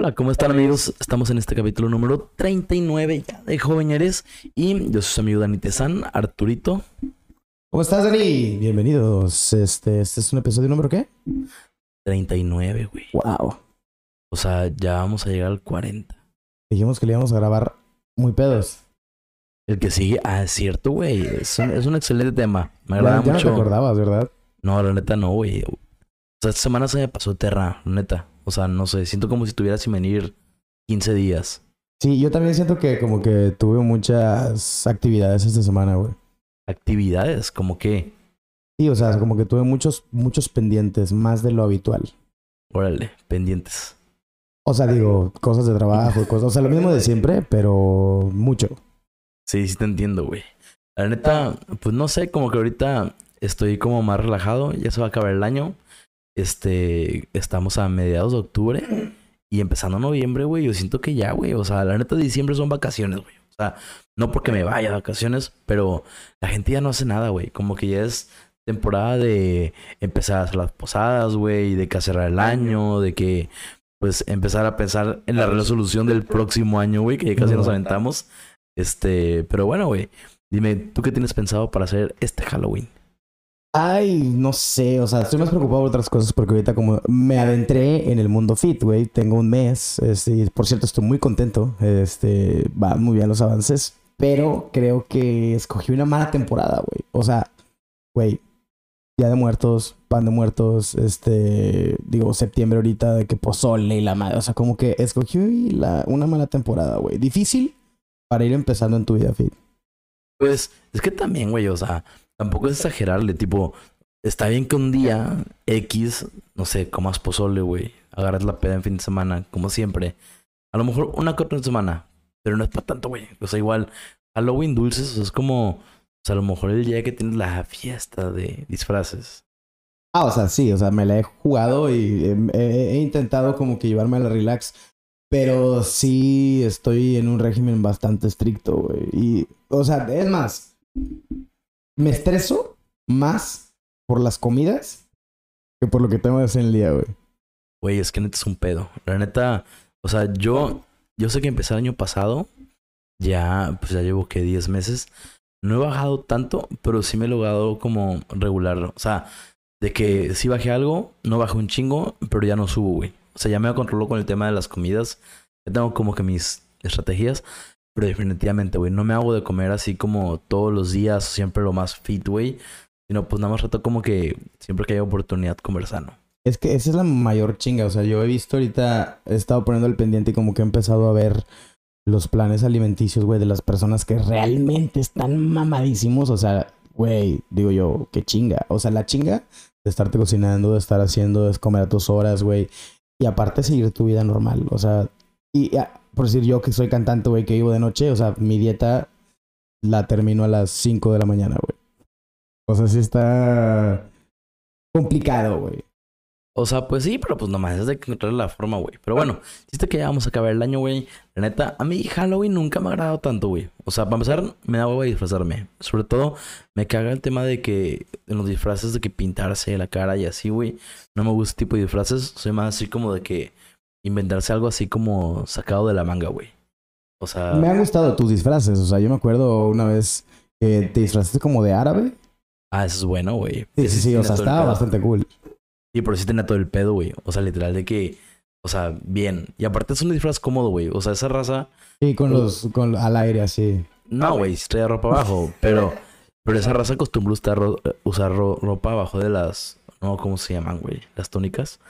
Hola, ¿cómo están amigos? Estamos en este capítulo número 39 ya de Joveñeres y yo soy su amigo Dani Tezán, Arturito. ¿Cómo estás, Dani? Bienvenidos. Este, este es un episodio número qué? 39, güey. Wow. O sea, ya vamos a llegar al 40. Dijimos que le íbamos a grabar muy pedos. El que sigue, ah, es cierto, güey. Es un, es un excelente tema. Me agrada Ya, ya no te mucho. acordabas, ¿verdad? No, la neta no, güey. O sea, esta semana se me pasó terra, la neta. O sea, no sé, siento como si estuviera sin venir 15 días. Sí, yo también siento que como que tuve muchas actividades esta semana, güey. Actividades, como que, Sí, o sea, como que tuve muchos, muchos pendientes, más de lo habitual. órale, pendientes. O sea, digo, cosas de trabajo, cosas, o sea, lo mismo de siempre, pero mucho. Sí, sí te entiendo, güey. La neta, pues no sé, como que ahorita estoy como más relajado, ya se va a acabar el año. Este, estamos a mediados de octubre y empezando noviembre, güey, yo siento que ya, güey, o sea, la neta diciembre son vacaciones, güey. O sea, no porque me vaya de vacaciones, pero la gente ya no hace nada, güey. Como que ya es temporada de empezar a hacer las posadas, güey, de que cerrar el año, de que pues empezar a pensar en la resolución del próximo año, güey, que ya casi nos aventamos. Este, pero bueno, güey, dime, ¿tú qué tienes pensado para hacer este Halloween? Ay, no sé, o sea, estoy más preocupado por otras cosas porque ahorita como me adentré en el mundo fit, güey, tengo un mes, este, por cierto estoy muy contento, este, van muy bien los avances, pero creo que escogí una mala temporada, güey, o sea, güey, Día de Muertos, Pan de Muertos, este, digo, septiembre ahorita de que pozole y la madre, o sea, como que escogí la, una mala temporada, güey, difícil para ir empezando en tu vida fit. Pues es que también, güey, o sea, tampoco es exagerarle, tipo, está bien que un día X, no sé, comas pozole, güey, agarras la peda en fin de semana, como siempre. A lo mejor una que otra semana, pero no es para tanto, güey. O sea, igual, Halloween dulces, o sea, es como, o sea, a lo mejor el día que tienes la fiesta de disfraces. Ah, o sea, sí, o sea, me la he jugado y he, he intentado como que llevarme a la relax, pero sí estoy en un régimen bastante estricto, güey. Y, o sea, es más, me estreso más por las comidas que por lo que tengo en el día, güey. Güey, es que neta es un pedo. La neta, o sea, yo, yo sé que empecé el año pasado, ya, pues ya llevo que 10 meses. No he bajado tanto, pero sí me he logrado como regularlo. O sea, de que si bajé algo, no bajé un chingo, pero ya no subo, güey. O sea, ya me controló con el tema de las comidas. Ya tengo como que mis estrategias. Definitivamente, güey, no me hago de comer así como todos los días, siempre lo más fit, güey. Sino pues nada más rato como que siempre que haya oportunidad comer sano. Es que esa es la mayor chinga, o sea, yo he visto ahorita, he estado poniendo el pendiente y como que he empezado a ver los planes alimenticios, güey, de las personas que realmente están mamadísimos, o sea, güey, digo yo, qué chinga, o sea, la chinga de estarte cocinando, de estar haciendo, de comer a tus horas, güey, y aparte seguir tu vida normal, o sea, y ah, por decir yo que soy cantante, güey, que vivo de noche, o sea, mi dieta la termino a las 5 de la mañana, güey. O sea, sí está complicado, güey. O sea, pues sí, pero pues nomás es de encontrar la forma, güey. Pero bueno, chiste que ya vamos a acabar el año, güey. La neta, a mí Halloween nunca me ha agradado tanto, güey. O sea, para empezar, me da hueva disfrazarme. Sobre todo, me caga el tema de que en los disfraces de que pintarse la cara y así, güey. No me gusta ese tipo de disfraces. Soy más así como de que inventarse algo así como sacado de la manga, güey. O sea, Me han gustado tus disfraces, o sea, yo me acuerdo una vez que te disfrazaste como de árabe. ah, eso es bueno, güey. Sí, sí, sí, o sea, estaba bastante cool. Sí, pero sí tenía todo el pedo, güey. O sea, literal de que, o sea, bien. Y aparte es un disfraz cómodo, güey. O sea, esa raza. Sí, con los, con, al aire así. No, güey, si traía ropa abajo, pero, pero esa raza acostumbró usar, ro- usar ro- ropa abajo de las, no, ¿cómo se llaman, güey? Las tónicas.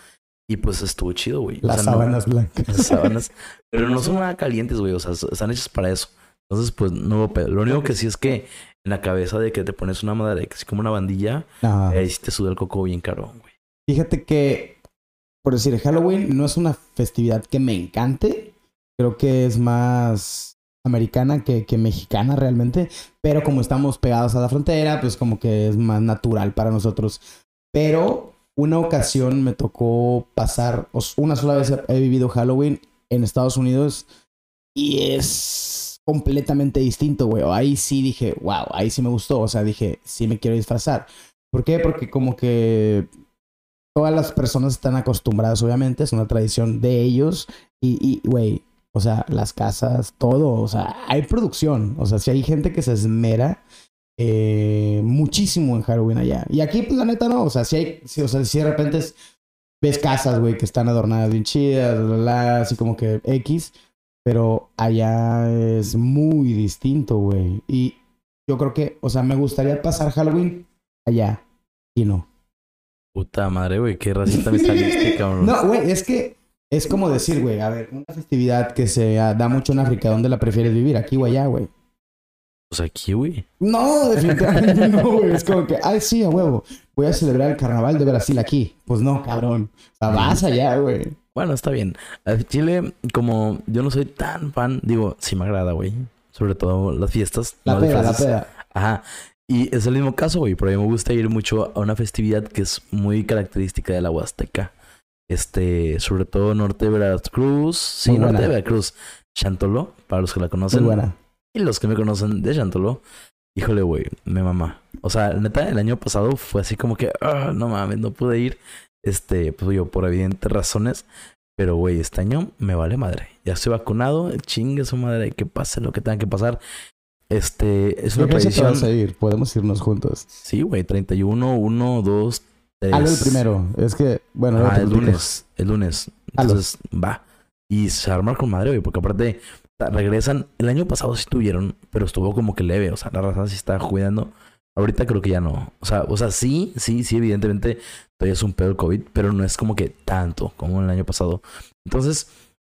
Y pues estuvo chido, güey. O Las sea, no- sábanas blancas. las sábanas. Pero no son nada calientes, güey. O sea, están hechas para eso. Entonces, pues, no hubo pedo. Lo único que sí es que en la cabeza de que te pones una madre, que es como una bandilla, ahí sí te suda el coco bien caro, güey. Fíjate que, por decir, Halloween no es una festividad que me encante. Creo que es más americana que, que mexicana realmente. Pero como estamos pegados a la frontera, pues como que es más natural para nosotros. Pero una ocasión me tocó pasar, una sola vez he- vivido Halloween en Estados Unidos y es completamente distinto, güey. Ahí sí dije, wow, ahí sí me gustó. O sea, dije, sí me quiero disfrazar. ¿Por qué? Porque como que todas las personas están acostumbradas, obviamente, es una tradición de ellos y, güey, o sea, las casas, todo, o sea, hay producción. O sea, si hay gente que se esmera eh, muchísimo en Halloween allá. Y aquí, pues la neta no, o sea, si hay, si, o sea, si de repente es- ves casas, güey, que están adornadas bien chidas, la, la, la, así como que X, pero allá es muy distinto, güey. Y yo creo que, o sea, me gustaría pasar Halloween allá y no. Puta madre, güey, qué racista me saliste, cabrón. No, güey, es que es como decir, güey, a ver, una festividad que se da mucho en África, ¿dónde la prefieres vivir? ¿Aquí o allá, güey? Pues aquí, güey. No, definitivamente no, güey. Es como que, ay, sí, a huevo. Voy a celebrar el carnaval de Brasil aquí. Pues no, cabrón. Sea, vas allá, güey. Bueno, está bien. Chile, como yo no soy tan fan, digo, sí me agrada, güey. Sobre todo las fiestas. La no peda, la peda. Ajá. Y es el mismo caso, güey, pero a mí me gusta ir mucho a una festividad que es muy característica de la Huasteca. Este, sobre todo norte de Veracruz. Sí, Muy norte de Veracruz. Chantolo, para los que la Muy conocen. buena. Y los que me conocen de Chantolo, híjole, güey, me mamá. O sea, neta, el año pasado fue así como que, ah, no mames, no pude ir. Este, pues yo, por evidentes razones. Pero, güey, este año me vale madre. Ya estoy vacunado, chingue su madre, que pase lo que tenga que pasar. Este, es ¿Qué una fecha te vas a tradición. ir? Podemos irnos juntos. Sí, güey, 31, 1, 2, 3. Hazlo el primero. Es que, bueno, Ah, el lunes. El lunes. Entonces, va. Y se arma con madre, güey, porque aparte regresan. El año pasado sí tuvieron, pero estuvo como que leve. O sea, la raza sí está cuidando. Ahorita creo que ya no. O sea, o sea, sí, sí, sí, evidentemente todavía es un pedo el COVID, pero no es como que tanto como el año pasado. Entonces,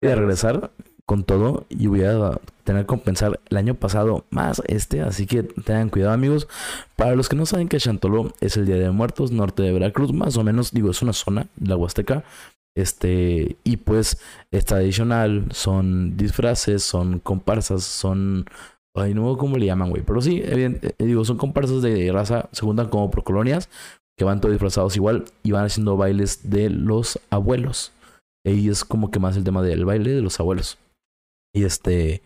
voy a regresar con todo y voy a tener que compensar el año pasado más este. Así que tengan cuidado, amigos. Para los que no saben que Chantolo es el Día de Muertos, norte de Veracruz, más o menos, digo, es una zona de la Huasteca. Este, y pues es tradicional, son disfraces, son comparsas, son. Ay, no cómo le llaman, güey. Pero sí, evident- eh, digo, son comparsas de raza, se juntan como por colonias, que van todos disfrazados igual y van haciendo bailes de los abuelos. Ahí es como que más el tema del baile de los abuelos. Y este.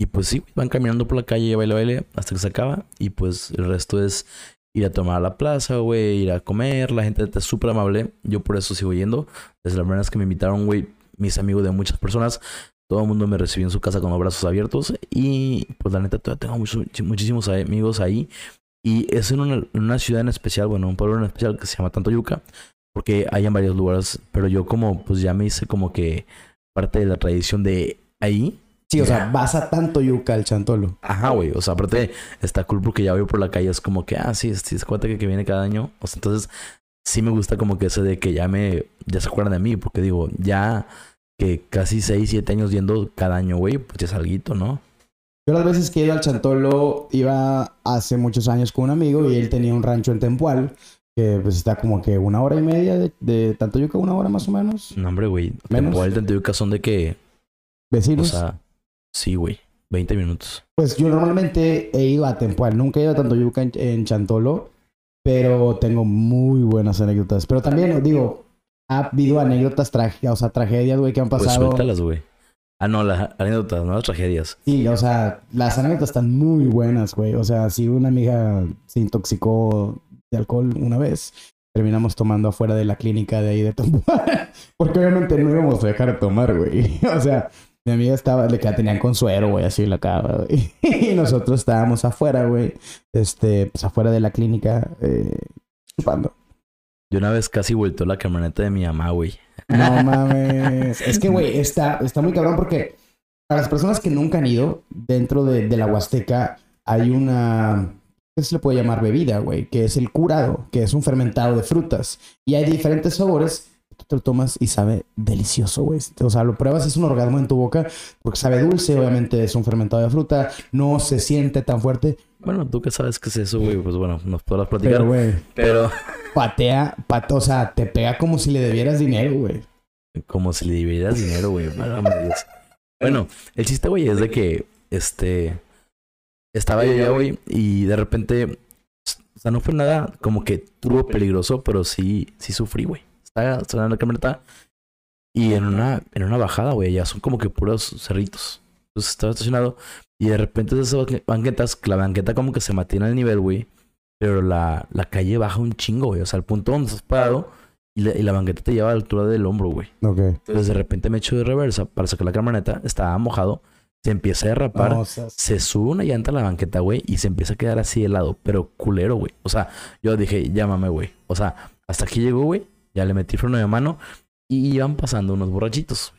Y pues sí, van caminando por la calle, baile, baile, hasta que se acaba. Y pues el resto es ir a tomar a la plaza, güey, ir a comer. La gente es súper amable. Yo por eso sigo yendo. Desde la primera vez que me invitaron, güey, mis amigos de muchas personas, todo el mundo me recibió en su casa con los brazos abiertos. Y pues la neta, todavía tengo muchísimos amigos ahí. Y es en una, en una ciudad en especial, bueno, un pueblo en especial que se llama Tantoyuca. Porque hay en varios lugares. Pero yo como, pues ya me hice como que parte de la tradición de ahí. Sí, o sea, vas a tanto yuca al chantolo. Ajá, güey. O sea, aparte está cool porque ya voy por la calle. Es como que, ah, sí, sí, es cuenta que, que viene cada año. O sea, entonces sí me gusta como que ese de que ya me, ya se acuerdan de mí. Porque digo, ya que casi 6, 7 años yendo cada año, güey, pues ya es alguito, ¿no? Yo las veces que he ido al Chantolo iba hace muchos años con un amigo y él tenía un rancho en Tempual que pues está como que una hora y media de, de tanto yuca, una hora más o menos. No, hombre, güey. Menos. Temporal Tanteyuca son de que, o Vecinos. sea, sí, güey, 20 minutos. Pues yo normalmente he ido a Tempual, nunca he ido a tanto yuca en, en Chantolo, pero tengo muy buenas anécdotas. Pero también, digo, ha habido anécdotas trágicas, o sea, tragedias, güey, que han Pues pasado. suéltalas, güey. Ah, no, las anécdotas, no las tragedias. Sí, o sea, las anécdotas están muy buenas, güey. O sea, si una amiga se intoxicó de alcohol una vez, terminamos tomando afuera de la clínica de ahí de Tampual. Porque obviamente no íbamos a dejar de tomar, güey. O sea, mi amiga estaba, le que tenían con suero, güey, así la cama, güey. Y nosotros estábamos afuera, güey. Este, pues afuera de la clínica, eh, chupando. Yo una vez casi vuelto la camioneta de mi mamá, güey. No mames. Es que, güey, está, está muy cabrón porque para las personas que nunca han ido, dentro de, de la Huasteca hay una. ¿Qué se le puede llamar bebida, güey? Que es el curado, que es un fermentado de frutas. Y hay diferentes sabores. Tú te lo tomas y sabe delicioso, güey. O sea, lo pruebas, es un orgasmo en tu boca, porque sabe dulce, obviamente es un fermentado de fruta, no se siente tan fuerte, Bueno, tú que sabes qué es eso, güey, pues bueno, nos podrás platicar. pero, güey, pero patea, pat- o sea, te pega como si le debieras dinero, güey. Como si le dividieras dinero, güey. Bueno, el chiste, güey, es de que, este, estaba yo ya, güey, y de repente, o sea, no fue nada como que turbo peligroso, pero sí, sí sufrí, güey. Estaba estaba en la camioneta y en una, en una bajada, güey, ya son como que puros cerritos. Entonces estaba estacionado y de repente de esas banque- banquetas, la banqueta como que se mantiene al nivel, güey, pero la, la calle baja un chingo, güey. O sea, el punto donde estás parado y la, y la banqueta te lleva a la altura del hombro, güey. Entonces de repente me echo de reversa para sacar la camioneta, estaba mojado, se empieza a derrapar, No, o sea, se sube una llanta a la banqueta, güey, y se empieza a quedar así helado, pero culero, güey. O sea, yo dije, llámame, güey. O sea, hasta aquí llegó, güey, ya le metí freno de mano y iban pasando unos borrachitos.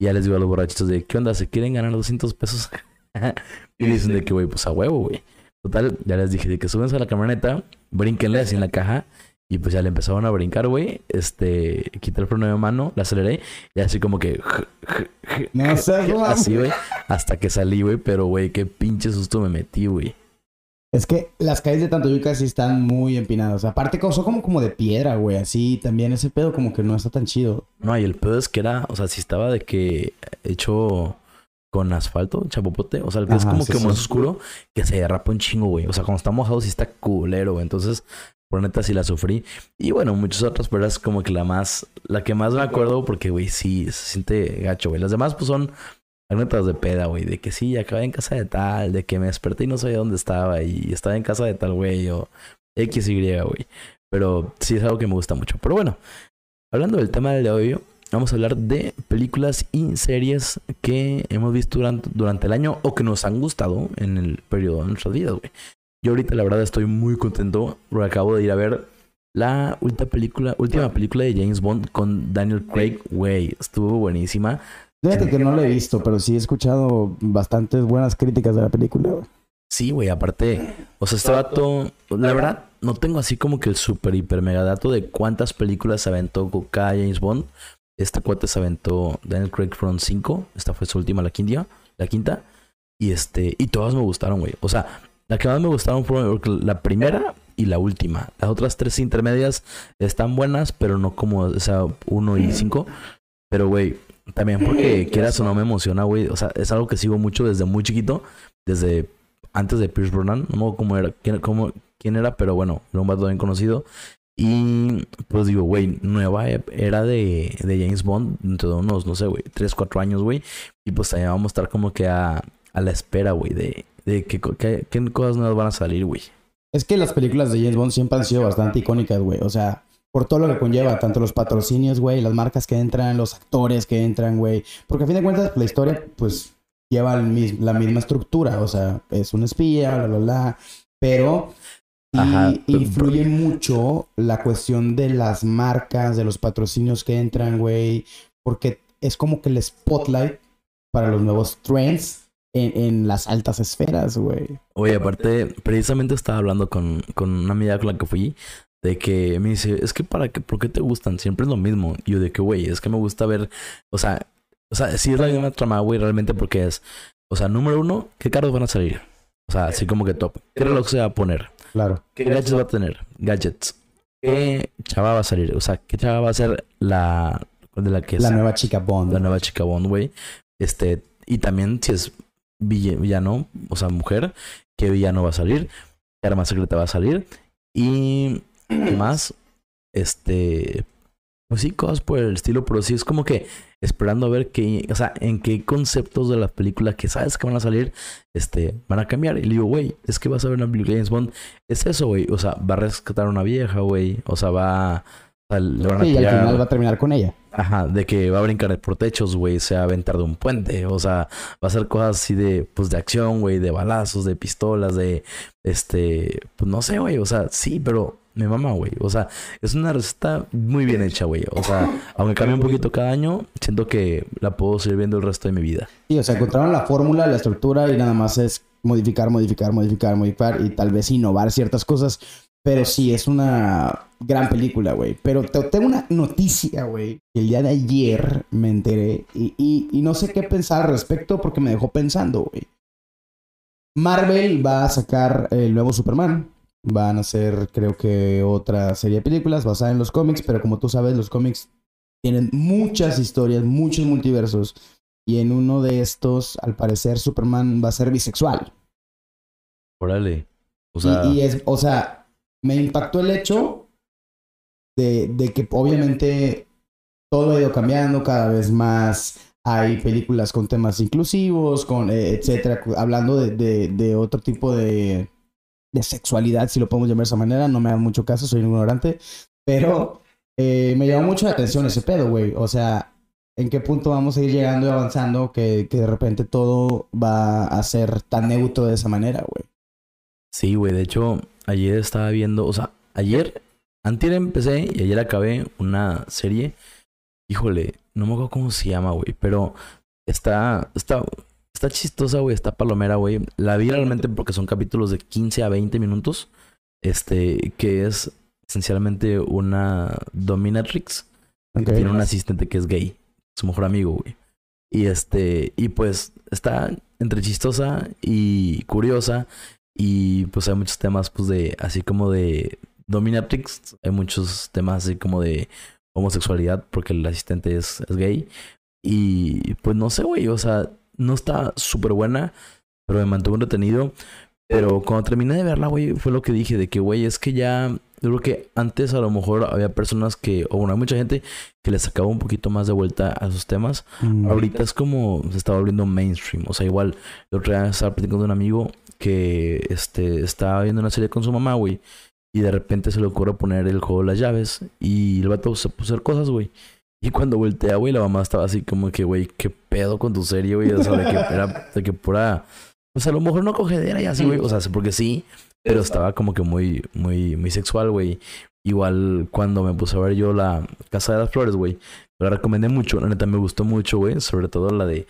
Y ya les digo a los borrachitos de, ¿qué onda? ¿Se quieren ganar 200 pesos? y dicen de que, güey, pues a huevo, güey. Total, ya les dije de que súbense a la camioneta, brínquenle así en la caja. Y pues ya le empezaron a brincar, güey. Este, quité el freno de mano, la aceleré. Y así como que... No. Así, güey. Hasta que salí, güey. Pero, güey, qué pinche susto me metí, güey. Es que las calles de Tantoyuca sí están muy empinadas. Aparte, son como, como de piedra, güey. Así también ese pedo como que no está tan chido. No, y el pedo es que era... O sea, si estaba de que hecho con asfalto, chapopote. O sea, el que es como sí, que sí. más oscuro que se derrapa un chingo, güey. O sea, cuando está mojado sí está culero, güey. Entonces, por neta sí la sufrí. Y bueno, muchas otras, pero es como que la más... La que más me acuerdo porque, güey, sí se siente gacho, güey. Las demás, pues son anécdotas de peda, güey. De que sí, acabé en casa de tal. De que me desperté y no sabía dónde estaba. Y estaba en casa de tal, güey. O X, Y, güey. Pero sí es algo que me gusta mucho. Pero bueno, hablando del tema del de hoy, vamos a hablar de películas y series que hemos visto durante, durante el año o que nos han gustado en el periodo de nuestras vidas, güey. Yo ahorita la verdad estoy muy contento porque acabo de ir a ver la última película, última película de James Bond con Daniel Craig, güey, estuvo buenísima. Fíjate que no la he visto, pero sí he escuchado bastantes buenas críticas de la película, güey. Sí, güey, aparte, o sea, este vato, la verdad, no tengo así como que el super, hiper, mega dato de cuántas películas se aventó con cada James Bond. Este cuate se aventó Daniel Craig fueron cinco, esta fue su última, la quinta, la quinta, y este, y todas me gustaron, güey. O sea, la que más me gustaron fue la primera y la última. Las otras tres intermedias están buenas, pero no como, o sea, uno y cinco. Pero, güey, también porque quieras o no me emociona, güey. O sea, es algo que sigo mucho desde muy chiquito, desde antes de Pierce Brosnan. No me acuerdo cómo era, quién, cómo, quién era, pero bueno, era un vato bien conocido. Y pues digo, güey, nueva era de, de James Bond dentro de unos, no sé, güey, 3, 4 años, güey. Y pues también vamos a estar como que a, a la espera, güey, de, de qué, qué, qué cosas nuevas van a salir, güey. Es que las películas de James Bond siempre han sido bastante icónicas, güey. O sea, por todo lo que conlleva, tanto los patrocinios, güey, las marcas que entran, los actores que entran, güey. Porque a fin de cuentas, la historia, pues, lleva mis- la misma estructura. O sea, es un espía, bla, bla, bla. Pero Ajá. influye mucho la cuestión de las marcas, de los patrocinios que entran, güey. Porque es como que el spotlight para los nuevos trends en, en las altas esferas, güey. Oye, aparte, precisamente estaba hablando con, con una amiga con la que fui, de que me dice, es que para qué, ¿por qué te gustan? Siempre es lo mismo. Y yo de que, güey, es que me gusta ver, o sea, o sea, sí es la misma trama, güey, realmente porque es, o sea, número uno, ¿qué carros van a salir? O sea, así como que top. ¿Qué reloj se va a poner? Claro. ¿Qué gadgets va a tener? Gadgets. ¿Qué chava va a salir? O sea, ¿qué chava va a ser la de la que La es nueva chica Bond. la nueva chica Bond, güey? Este, y también si es vill- villano, o sea, mujer, ¿qué villano va a salir? ¿Qué arma secreta va a salir? Y ¿qué más? Este, pues sí, cosas por el estilo, pero sí es como que esperando a ver qué, o sea, en qué conceptos de la película que sabes que van a salir, este, van a cambiar. Y le digo, güey, es que vas a ver una película de James Bond, es eso, güey, o sea, va a rescatar a una vieja, güey, o sea, va, le van a Sí, y al final va a terminar con ella. Ajá, de que va a brincar por techos, güey, se va a aventar de un puente, o sea, va a hacer cosas así de, pues, de acción, güey, de balazos, de pistolas, de, este, pues, no sé, güey, o sea, sí, pero me mama, güey, o sea, es una receta muy bien hecha, güey, o sea, aunque cambie un poquito cada año, siento que la puedo seguir viendo el resto de mi vida. Sí, o sea, encontraron la fórmula, la estructura y nada más es modificar, modificar, modificar, modificar y tal vez innovar ciertas cosas. Pero sí, es una gran película, güey. Pero te- tengo una noticia, güey. El día de ayer me enteré y, y- y no sé qué pensar al respecto porque me dejó pensando, güey. Marvel va a sacar el nuevo Superman. Van a hacer, creo que, otra serie de películas basada en los cómics, pero como tú sabes, los cómics tienen muchas historias, muchos multiversos. Y en uno de estos, al parecer, Superman va a ser bisexual. Órale. O sea, y, es, o sea, me impactó el hecho de, de que obviamente todo ha ido cambiando cada vez más. Hay películas con temas inclusivos, con eh, etcétera, hablando de, de- de otro tipo de, de sexualidad, si lo podemos llamar de esa manera. No me da mucho caso, soy un ignorante. Pero eh, me llamó mucho la atención ese pedo, güey. O sea, ¿en qué punto vamos a ir llegando y avanzando que, que de repente todo va a ser tan neutro de esa manera, güey? Sí, güey. De hecho, ayer estaba viendo, o sea, ayer, antier empecé y ayer acabé una serie. Híjole, no me acuerdo cómo se llama, güey, pero está, está, está chistosa, güey, está palomera, güey. La vi realmente porque son capítulos de 15 a 20 minutos, este, que es esencialmente una dominatrix. que. Tiene un asistente que es gay, su mejor amigo, güey. Y este, y pues está entre chistosa y curiosa. Y pues hay muchos temas, pues de, así como de dominatrix, hay muchos temas así como de homosexualidad, porque el asistente es, es gay. Y pues no sé, güey, o sea, no está súper buena, pero me mantuvo entretenido. Pero cuando terminé de verla, güey, fue lo que dije, de que, güey, es que ya, yo creo que antes a lo mejor había personas que, o bueno, hay mucha gente que le sacaba un poquito más de vuelta a sus temas. Mm. Ahorita es como se está volviendo mainstream. O sea, igual, el otro día estaba platicando de un amigo que este, estaba viendo una serie con su mamá, güey. Y de repente se le ocurre poner el juego de las llaves. Y el vato se puso a hacer cosas, güey. Y cuando voltea, güey, la mamá estaba así como que, güey, qué pedo con tu serie, güey. O sea, de que era, de que pura. O sea, a lo mejor no cogedera y así, güey. O sea, porque sí, pero estaba como que muy, muy, muy sexual, güey. Igual cuando me puse a ver yo la Casa de las Flores, güey. La recomendé mucho, la neta me gustó mucho, güey. Sobre todo la de.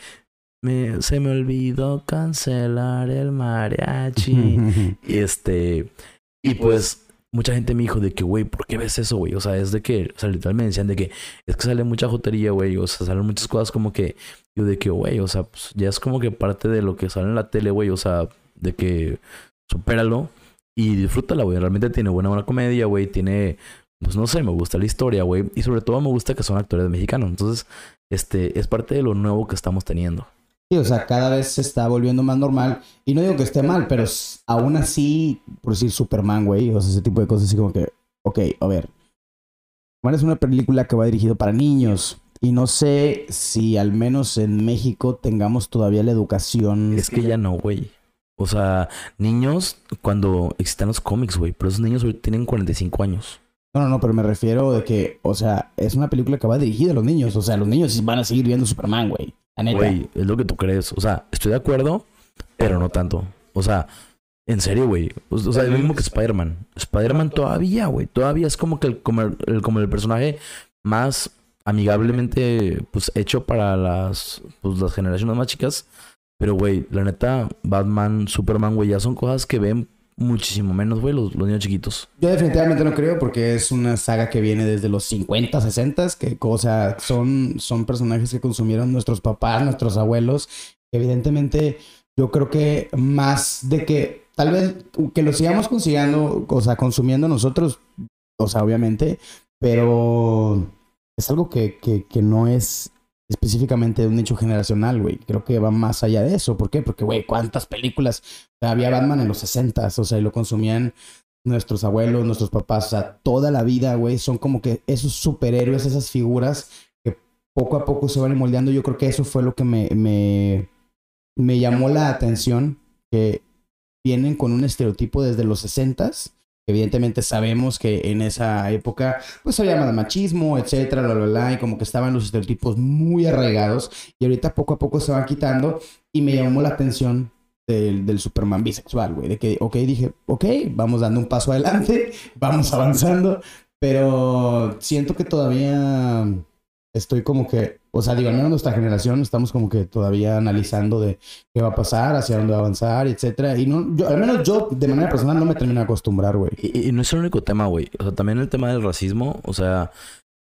Me, se me olvidó cancelar el mariachi. Y este. Y pues. Mucha gente me dijo de que, güey, ¿por qué ves eso, güey? O sea, es de que, o sea, literalmente me decían de que es que sale mucha jotería, güey. O sea, salen muchas cosas como que, yo de que, güey, o sea, pues ya es como que parte de lo que sale en la tele, güey. O sea, de que supéralo y disfrútala, güey. Realmente tiene buena, buena comedia, güey. Tiene, pues no sé, me gusta la historia, güey. Y sobre todo me gusta que son actores mexicanos. Entonces, este, es parte de lo nuevo que estamos teniendo. Sí, o sea, cada vez se está volviendo más normal. Y no digo que esté mal, pero aún así, por decir Superman, güey, o sea, ese tipo de cosas así como que, ok, a ver. Superman es una película que va dirigido para niños. Y no sé si al menos en México tengamos todavía la educación. Es que ya no, güey. O sea, niños, cuando existan los cómics, güey. Pero esos niños ahorita tienen 45 años. No, no, no, pero me refiero de que, o sea, es una película que va dirigida a los niños. O sea, los niños van a seguir viendo Superman, güey. La neta. Güey, es lo que tú crees. O sea, estoy de acuerdo, pero no tanto. O sea, en serio, güey. O, sea, es lo mismo que Spider-Man. Spider-Man todavía, güey. Todavía es como que el, como el, el- como el personaje más amigablemente pues hecho para las, pues, las generaciones más chicas. Pero, güey, la neta, Batman, Superman, güey, ya son cosas que ven muchísimo menos, güey, los, los niños chiquitos. Yo definitivamente no creo porque es una saga que viene desde los 50, 60, que o sea, son, son personajes que consumieron nuestros papás, nuestros abuelos. Evidentemente, yo creo que más de que tal vez que lo sigamos consiguiendo, o sea, consumiendo nosotros, o sea, obviamente, pero es algo que, que, que no es específicamente de un nicho generacional, güey. Creo que va más allá de eso. ¿Por qué? Porque, güey, ¿cuántas películas? Había Batman en los 60, o sea, y lo consumían nuestros abuelos, nuestros papás, o sea, toda la vida, güey, son como que esos superhéroes, esas figuras que poco a poco se van moldeando. Yo creo que eso fue lo que me, me, me llamó la atención, que vienen con un estereotipo desde los 60s. Evidentemente sabemos que en esa época pues había más machismo, etcétera, bla, bla, bla, y como que estaban los estereotipos muy arraigados y ahorita poco a poco se van quitando y me llamó la atención del, del Superman bisexual, güey. De que, ok, dije, ok, vamos dando un paso adelante, vamos avanzando, pero siento que todavía estoy como que, o sea, digo, al menos nuestra generación estamos como que todavía analizando de qué va a pasar, hacia dónde va a avanzar, etcétera. Y no, yo, al menos yo, de manera personal, no me termino de acostumbrar, güey. Y, no es el único tema, güey. O sea, también el tema del racismo, o sea,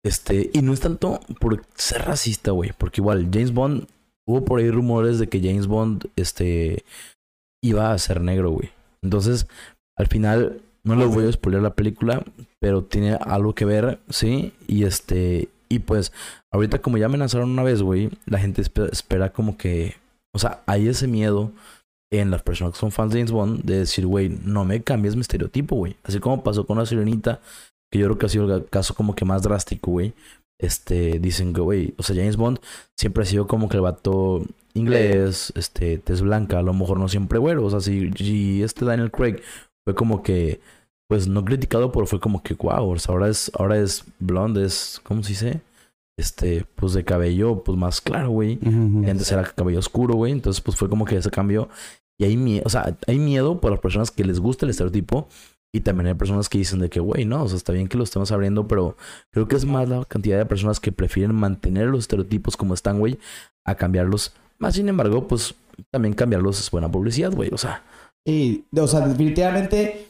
este, y no es tanto por ser racista, güey, porque igual James Bond, hubo por ahí rumores de que James Bond, este, iba a ser negro, güey. Entonces, al final, no les voy a spoiler la película, pero tiene algo que ver, sí, y este, y pues, ahorita como ya amenazaron una vez, güey, la gente espe- espera como que, o sea, hay ese miedo en las personas que son fans de James Bond de decir, güey, no me cambies mi estereotipo, güey. Así como pasó con la sirenita, que yo creo que ha sido el caso como que más drástico, güey. Este, dicen que, güey, o sea, James Bond siempre ha sido como que el vato inglés, este, tez blanca, a lo mejor no siempre güero. O sea, si, este Daniel Craig fue como que, pues no criticado, pero fue como que, wow, ahora es, ahora es blonde, es, ¿cómo se dice? Este, pues de cabello, pues más claro, güey. Antes era cabello oscuro, güey. Entonces, pues fue como que ese cambio. Y hay miedo, o sea, hay miedo por las personas que les gusta el estereotipo. Y también hay personas que dicen de que, güey, no, o sea, está bien que lo estemos abriendo, pero creo que es más la cantidad de personas que prefieren mantener los estereotipos como están, güey, a cambiarlos. Más sin embargo, pues también cambiarlos es buena publicidad, güey, o sea. Y, o sea, definitivamente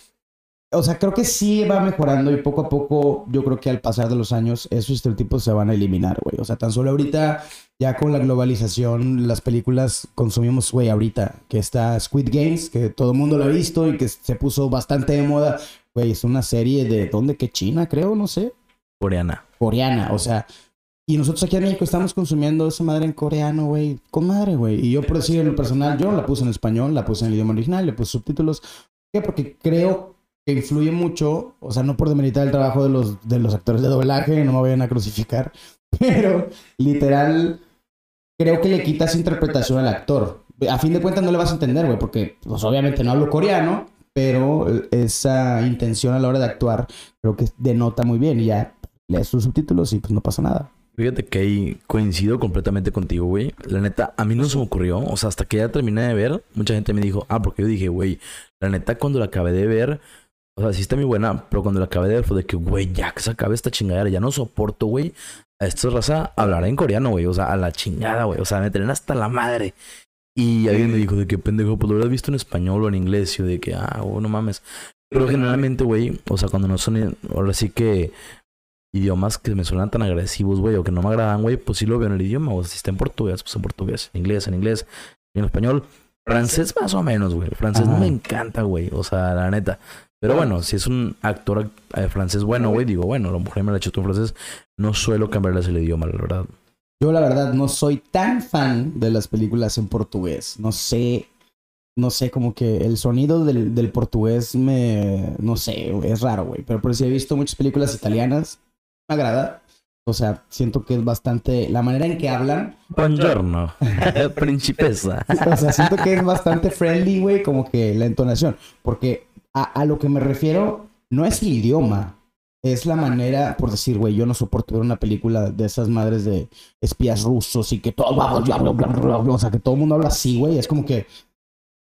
o sea, creo que sí va mejorando y poco a poco, yo creo que al pasar de los años, esos estereotipos se van a eliminar, güey. O sea, tan solo ahorita, ya con la globalización, las películas consumimos, güey, ahorita, que está Squid Games, que todo el mundo lo ha visto y que se puso bastante de moda. Güey, es una serie de, ¿dónde? ¿Qué China, creo? No sé. Coreana. Coreana, o sea. Y nosotros aquí en México estamos consumiendo esa madre en coreano, güey. Con madre, güey. Y yo, por decir en lo personal, yo la puse en español, la puse en el idioma original, le puse subtítulos. ¿Por qué? Porque creo que influye mucho, o sea, no por demeritar el trabajo de los, de los actores de doblaje, no me vayan a crucificar, pero literal, creo que le quitas interpretación al actor. A fin de cuentas no le vas a entender, güey, porque pues obviamente no hablo coreano, pero esa intención a la hora de actuar creo que denota muy bien y ya lees sus subtítulos y pues no pasa nada. Fíjate que ahí coincido completamente contigo, güey. La neta, a mí no se me ocurrió. O sea, hasta que ya terminé de ver, mucha gente me dijo, ah, porque yo dije, güey, la neta, cuando la acabé de ver, o sea, sí está muy buena, pero cuando la acabé de ver fue de que, güey, ya que se acabe esta chingadera, ya no soporto, güey. A esta raza hablar en coreano, güey. O sea, a la chingada, güey. O sea, me traen hasta la madre. Y alguien me dijo de que pendejo, pues lo hubieras visto en español o en inglés. Y de que, ah, oh, no mames. Pero generalmente, güey, o sea, cuando no son, ahora sí que idiomas que me suenan tan agresivos, güey, o que no me agradan, güey, pues sí lo veo en el idioma. O sea, si está en portugués, pues en portugués. En inglés, en inglés. En español. Francés más o menos, güey. Francés no me encanta, güey. O sea, la neta. Pero bueno, si es un actor eh, francés bueno, güey, digo, bueno, a lo mejor me la hecho en francés. No suelo cambiarles el idioma, la verdad. Yo, la verdad, no soy tan fan de las películas en portugués. No sé, no sé, como que el sonido del, del portugués me, no sé, es raro, güey. Pero por si he visto muchas películas italianas, me agrada. O sea, siento que es bastante. La manera en que hablan. Buongiorno, principesa. o sea, siento que es bastante friendly, güey, como que la entonación. Porque a, lo que me refiero no es el idioma, es la manera, por decir, güey, yo no soporto ver una película de esas madres de espías rusos y que todo, o sea, que todo el mundo habla así, güey, es como que,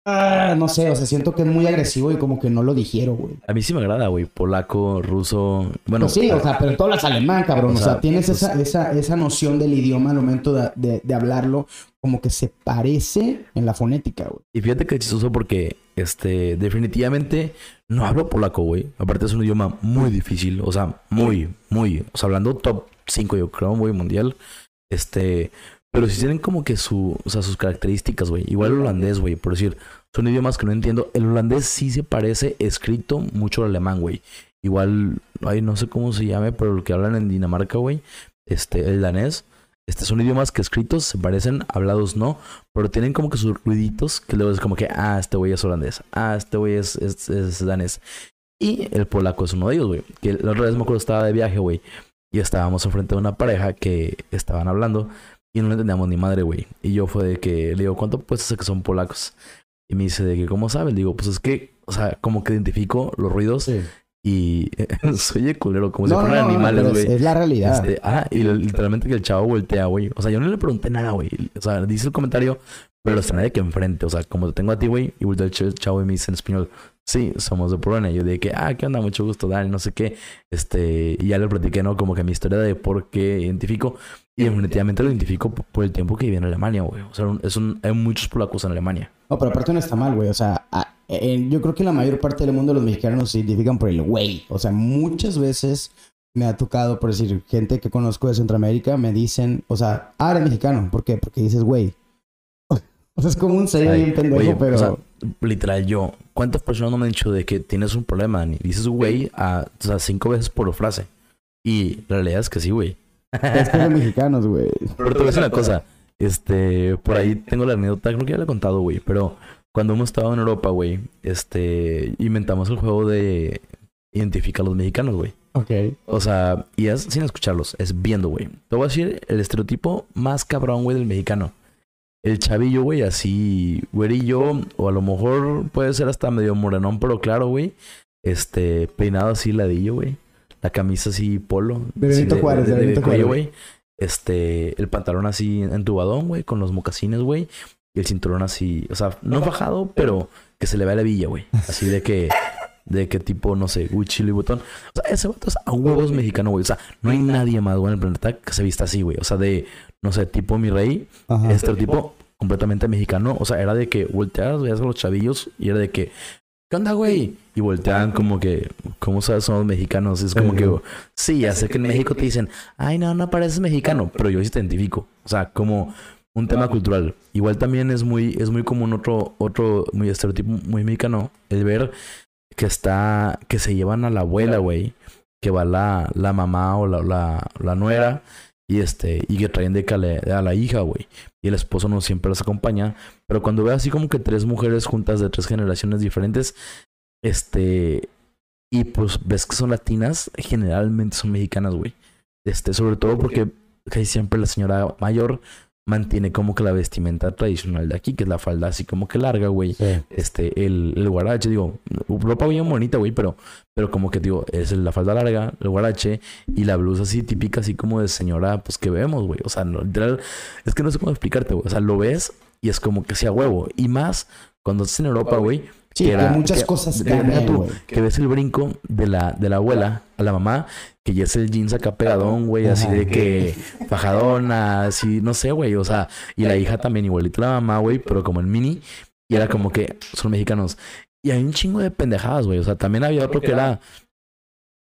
ah, no sé, o sea, siento que es muy agresivo y como que no lo dijeron, güey. A mí sí me agrada, güey, polaco, ruso, bueno. Pues sí, o sea, pero todo es alemán, cabrón, o sea, tienes pues esa, esa, esa noción del idioma al momento de, de hablarlo, como que se parece en la fonética, güey. Y fíjate que es chistoso porque, este, definitivamente no hablo polaco, güey. Aparte es un idioma muy difícil, o sea, muy, muy, o sea, hablando top 5, yo creo, muy mundial. Este, pero sí tienen como que su, o sea, sus características, güey. Igual el holandés, güey, por decir, son idiomas que no entiendo. El holandés sí se parece escrito mucho al alemán, güey. Igual, ay, no sé cómo se llame, pero lo que hablan en Dinamarca, güey, este, el danés este, son idiomas que escritos se parecen, hablados no, pero tienen como que sus ruiditos que luego es como que, ah, este güey es holandés, ah, este güey es, danés. Y el polaco es uno de ellos, güey. Que la otra vez me acuerdo estaba de viaje, güey. Y estábamos enfrente de una pareja que estaban hablando y no le entendíamos ni madre, güey. Y yo fue de que le digo, ¿cuánto puedes que son polacos? Y me dice de que, ¿cómo saben? Le digo, pues es que, o sea, como que identifico los ruidos sí. Y soy el culero, como si fueran animales, güey. Es la realidad. Este, ah, y literalmente que el chavo voltea, güey. O sea, yo no le pregunté nada, güey. O sea, dice el comentario, pero lo nadie que enfrente. O sea, como te tengo a ti, güey, y voltea el chavo y me dice en español, sí, somos de Polonia. Yo dije que, ah, ¿qué onda? Mucho gusto, Dani, no sé qué. Este, y ya le platiqué, ¿no? Como que mi historia de por qué identifico. Y definitivamente lo identifico por el tiempo que viví en Alemania, güey. O sea, es un, hay muchos polacos en Alemania. No, pero aparte no está mal, güey. O sea, yo creo que la mayor parte del mundo los mexicanos se identifican por el güey. O sea, muchas veces me ha tocado, por decir, gente que conozco de Centroamérica me dicen, o sea, ah, eres mexicano. ¿Por qué? Porque dices güey. O sea, es como un sello bien pendejo, pero. O sea, literal, yo, ¿cuántas personas no me han dicho de que tienes un problema? Ni dices güey a, o sea, cinco veces por frase. Y la realidad es que sí, güey. Es que son mexicanos, güey. Pero te voy a decir una cosa. Este, por ahí tengo la anécdota, creo que ya la he contado, güey, pero cuando hemos estado en Europa, güey, este, inventamos el juego de identificar a los mexicanos, güey. Ok. O sea, y es sin escucharlos, es viendo, güey. Te voy a decir el estereotipo más cabrón, güey, del mexicano. El chavillo, güey, así, güerillo, o a lo mejor puede ser hasta medio morenón, pero claro, güey. Este, peinado así ladillo, güey. La camisa así polo. De así Benito Juárez, de Benito cuello, Juárez. güey. Este, el pantalón así entubadón, güey, con los mocasines, güey. Y el cinturón así, o sea, no fajado, pero que se le vea la villa, güey. Así de que, de que tipo, no sé, Gucci, Louis Vuitton. O sea, ese vato es a huevos mexicano, güey. O sea, no hay nadie más, güey, en el planeta que se vista así, güey. O sea, de, no sé, tipo mi rey, Ajá. este tipo completamente mexicano. O sea, era de que volteabas, veías a los chavillos y era de que, ¿qué onda, güey? Y volteaban como que, ¿cómo sabes? Somos mexicanos. Es como que, sí, ya sé que en México te dicen, ay, no, no pareces mexicano, pero yo sí te identifico. O sea, como un tema cultural. Igual también es muy, es muy común otro, otro muy estereotipo muy mexicano, el ver que está, que se llevan a la abuela, güey, que va la, la mamá o la, la, la nuera, y este, y que traen de la, a la hija, güey. Y el esposo no siempre las acompaña. Pero cuando ve así como que tres mujeres juntas de tres generaciones diferentes, este, y pues ves que son latinas, generalmente son mexicanas, güey. Este, sobre todo porque casi siempre la señora mayor mantiene como que la vestimenta tradicional de aquí, que es la falda así como que larga, güey. Sí. Este, el, el guarache, digo, ropa bien bonita, güey, pero, pero como que digo, es la falda larga, el guarache y la blusa así típica, así como de señora, pues que vemos, güey. O sea, no, literal, es que no sé cómo explicarte, güey. O sea, lo ves y es como que sea huevo. Y más cuando estás en Europa, güey. Sí, que que, era- muchas que- cosas cambian, tú, que ves el brinco de la, de la abuela a la mamá, que ya es el jeans acá pegadón, güey, así de que fajadona, así, no sé, güey, o sea, y la hija también igualito a la mamá, güey, pero como en mini, y era como que son mexicanos. Y hay un chingo de pendejadas, güey, o sea, también había otro que era,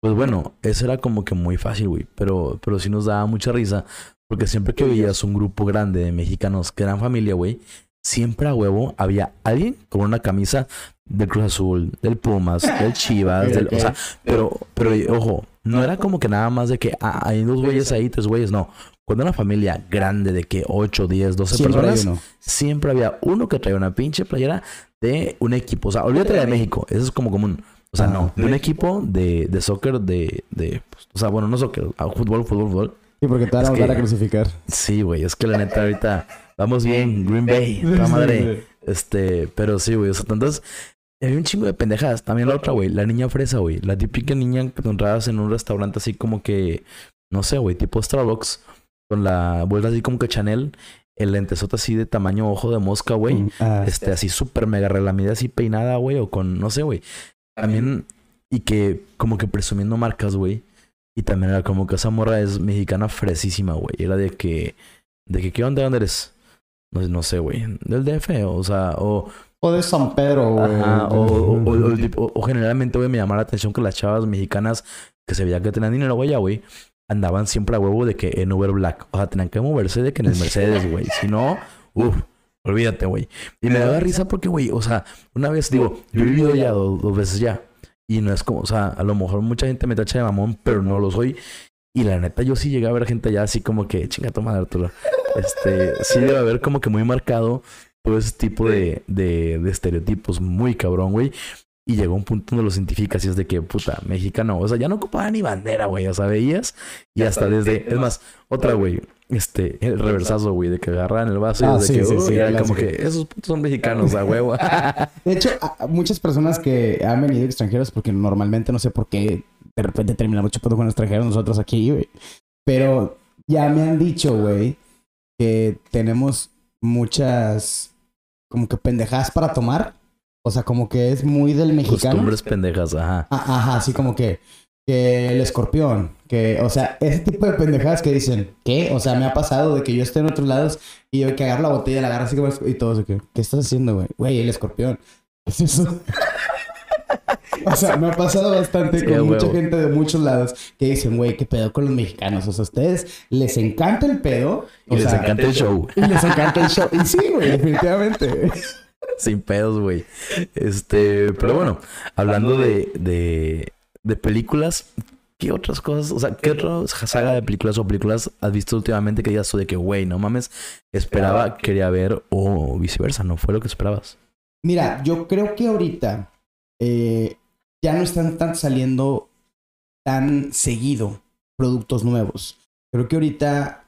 pues bueno, eso era como que muy fácil, güey, pero, pero sí nos daba mucha risa, porque siempre que veías un grupo grande de mexicanos que eran familia, güey, siempre a huevo había alguien con una camisa del Cruz Azul, del Pumas, del Chivas, del, o sea, pero, pero ojo, no era como que nada más de que ah, hay dos güeyes ahí, tres güeyes, no. Cuando una familia grande de que 8, 10, 12 Siempre hay personas, siempre había uno que traía una pinche playera de un equipo. O sea, olvídate de México, eso es como común. O sea, no, de un equipo de, de soccer, de, de, pues, o sea, bueno, no soccer, ah, fútbol, fútbol, fútbol. Sí, porque te van a volver a crucificar. Sí, güey, es que la neta ahorita vamos bien, Green Bay, la madre. Este, pero sí, güey. O sea, entonces, había un chingo de pendejadas. También la otra, güey, la niña fresa, güey. La típica niña que te entrabas en un restaurante así como que, no sé, güey, tipo Starbucks, con la vuelta así como que Chanel, el lentesote así de tamaño ojo de mosca, güey. Ah, Este, así súper mega relamida, así peinada, güey, o con, no sé, güey. También, y que como que presumiendo marcas, güey. Y también era como que esa morra es mexicana fresísima, güey. Era de que, de que, ¿qué onda? ¿De dónde eres? No, no sé, güey. Del DF, o sea, o, O de San Pedro, güey. ajá, o, o, o- o generalmente, güey, me llamaba la atención que las chavas mexicanas que se veía que tenían dinero, güey, ya, güey, andaban siempre a huevo de que en Uber Black. O sea, tenían que moverse de que en el Mercedes, güey. Si no, uff, olvídate, güey. Y me daba risa porque, güey, o sea, una vez digo, yo he vivido ya do- dos veces ya. Y no es como, o sea, a lo mejor mucha gente me tacha de mamón, pero no lo soy. Y la neta, yo sí llegué a ver gente ya así como que, chinga tu madre, Arturo. Este, sí debe haber como que muy marcado todo ese tipo de, de, de estereotipos muy cabrón, güey. Y llegó un punto donde lo cientificas y es de que, puta, mexicano. O sea, ya no ocupaba ni bandera, güey. O sea, veías y hasta desde, es más, otra, güey. Este, el reversazo, güey, de que agarran el vaso y Ah, de sí, que, sí, uy, sí, era como que- que esos putos son mexicanos, a huevo. De hecho, a muchas personas que han venido extranjeros, porque normalmente no sé por qué de repente terminamos chupando con extranjeros nosotros aquí, güey. Pero ya me han dicho, güey, que tenemos muchas como que pendejadas para tomar. O sea, como que es muy del mexicano. Costumbres pendejas, ajá. Ah, Ajá, así como que, que el escorpión, que, o sea, ese tipo de pendejadas que dicen, ¿qué? O sea, me ha pasado de que yo esté en otros lados y yo que agarro la botella, la agarro así como, y todo, así que, ¿qué estás haciendo, güey? Güey, el escorpión. ¿Qué es eso? O sea, me ha pasado bastante Sí, con mucha gente de muchos lados que dicen, güey, ¿qué pedo con los mexicanos? O sea, a ustedes les encanta el pedo. Y les encanta el show. Y les encanta el show. Y sí, güey, definitivamente. Sin pedos, güey. Este, pero bueno, hablando de, de, de películas, ¿qué otras cosas, o sea, qué otra saga de películas o películas has visto últimamente que digas de que, güey, no mames, esperaba, quería ver o viceversa, no fue lo que esperabas? Mira, yo creo que ahorita eh, ya no están tan saliendo tan seguido productos nuevos. Creo que ahorita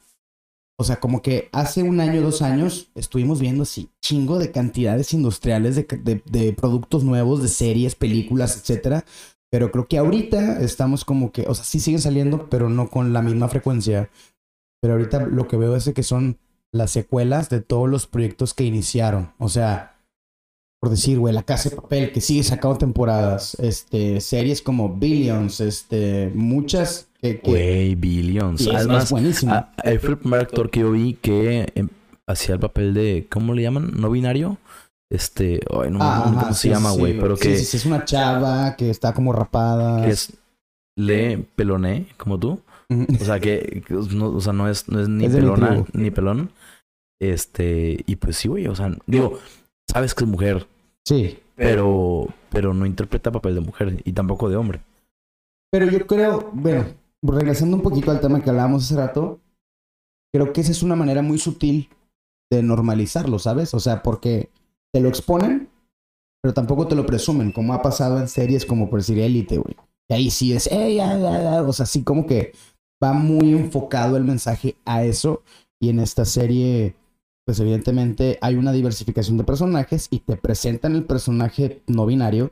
O sea, como que hace un año, dos años, estuvimos viendo así chingo de cantidades industriales de, de- de productos nuevos, de series, películas, etcétera. Pero creo que ahorita estamos como que, o sea, sí siguen saliendo, pero no con la misma frecuencia. Pero ahorita lo que veo es que son las secuelas de todos los proyectos que iniciaron. O sea, por decir, güey, La Casa de Papel, que sigue sacando temporadas, este, series como Billions, este, muchas que... que Güey, Billions. y es, Además, es buenísimo. fue el primer actor que yo vi que em, hacía el papel de, ¿cómo le llaman? ¿No binario? Este, ay, no me Ah, acuerdo ajá, cómo sí, se llama, sí, güey, pero sí, que, sí, sí, es una chava que está como rapada. que es le peloné, como tú. O sea, que, no, o sea, no es, no es ni Es pelona ni pelón. Este, y pues sí, güey, o sea, digo, sabes que es mujer, Sí. pero, pero no interpreta papel de mujer y tampoco de hombre. Pero yo creo, bueno, regresando un poquito al tema que hablábamos hace rato, creo que esa es una manera muy sutil de normalizarlo, ¿sabes? O sea, porque te lo exponen, pero tampoco te lo presumen, como ha pasado en series como por decir Élite, güey. Y ahí sí es, "Ey, ya, ya, ya", o sea, sí como que va muy enfocado el mensaje a eso. Y en esta serie, pues evidentemente hay una diversificación de personajes y te presentan el personaje no binario,